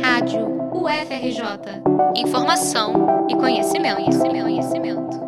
Rádio UFRJ. Informação e conhecimento, conhecimento, conhecimento.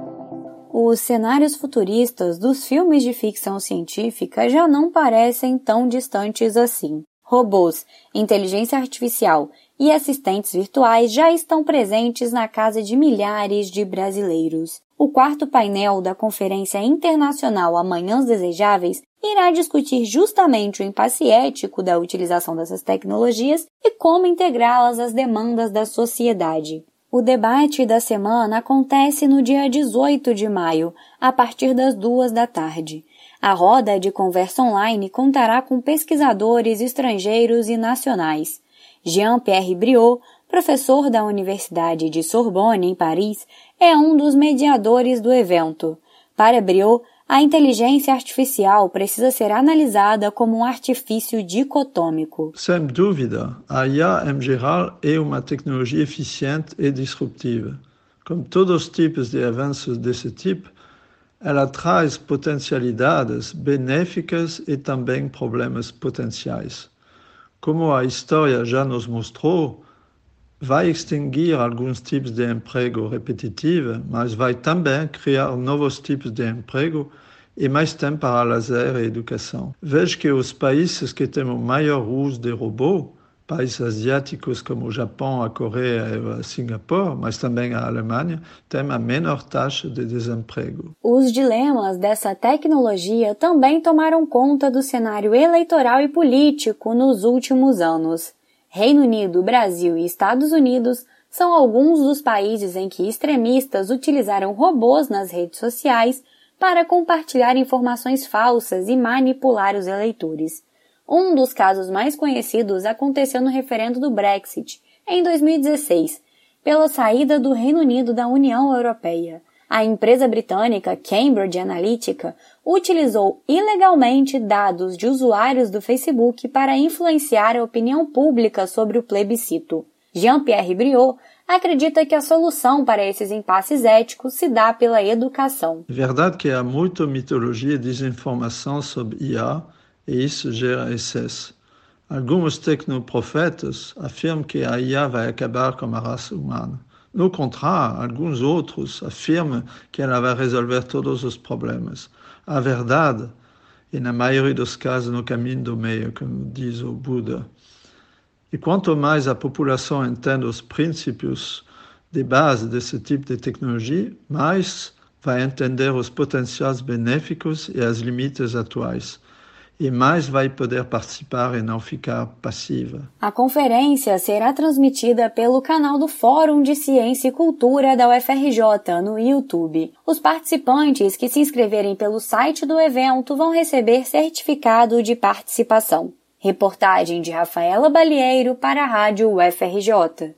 Os cenários futuristas dos filmes de ficção científica já não parecem tão distantes assim. Robôs, inteligência artificial e assistentes virtuais já estão presentes na casa de milhares de brasileiros. O quarto painel da Conferência Internacional Amanhãs Desejáveis irá discutir justamente o impasse ético da utilização dessas tecnologias e como integrá-las às demandas da sociedade. O debate da semana acontece no dia 18 de maio, a partir das duas da tarde. A roda de conversa online contará com pesquisadores estrangeiros e nacionais. Jean-Pierre Briot, professor da Universidade de Sorbonne, em Paris, é um dos mediadores do evento. Para Briot, a inteligência artificial precisa ser analisada como um artifício dicotômico. Sem dúvida, a IA em geral é uma tecnologia eficiente e disruptiva. Como todos os tipos de avanços desse tipo, ela traz potencialidades benéficas e também problemas potenciais. Como a história já nos mostrou, vai extinguir alguns tipos de emprego repetitivo, mas vai também criar novos tipos de emprego e mais tempo para lazer e educação. Vejo que os países que têm o maior uso de robôs, países asiáticos como o Japão, a Coreia e a Singapura, mas também a Alemanha, têm a menor taxa de desemprego. Os dilemas dessa tecnologia também tomaram conta do cenário eleitoral e político nos últimos anos. Reino Unido, Brasil e Estados Unidos são alguns dos países em que extremistas utilizaram robôs nas redes sociais para compartilhar informações falsas e manipular os eleitores. Um dos casos mais conhecidos aconteceu no referendo do Brexit, em 2016, pela saída do Reino Unido da União Europeia. A empresa britânica Cambridge Analytica utilizou ilegalmente dados de usuários do Facebook para influenciar a opinião pública sobre o plebiscito. Jean-Pierre Briot acredita que a solução para esses impasses éticos se dá pela educação. É verdade que há muita mitologia e desinformação sobre IA e isso gera excesso. Alguns tecnoprofetas afirmam que a IA vai acabar com a raça humana. No contrário, alguns outros afirmam que ela vai resolver todos os problemas. A verdade e na maioria dos casos, no caminho do meio, como diz o Buda. E quanto mais a população entende os princípios de base desse tipo de tecnologia, mais vai entender os potenciais benéficos e as limites atuais e mais vai poder participar e não ficar passiva. A conferência será transmitida pelo canal do Fórum de Ciência e Cultura da UFRJ no YouTube. Os participantes que se inscreverem pelo site do evento vão receber certificado de participação. Reportagem de Rafaela Balieiro para a Rádio UFRJ.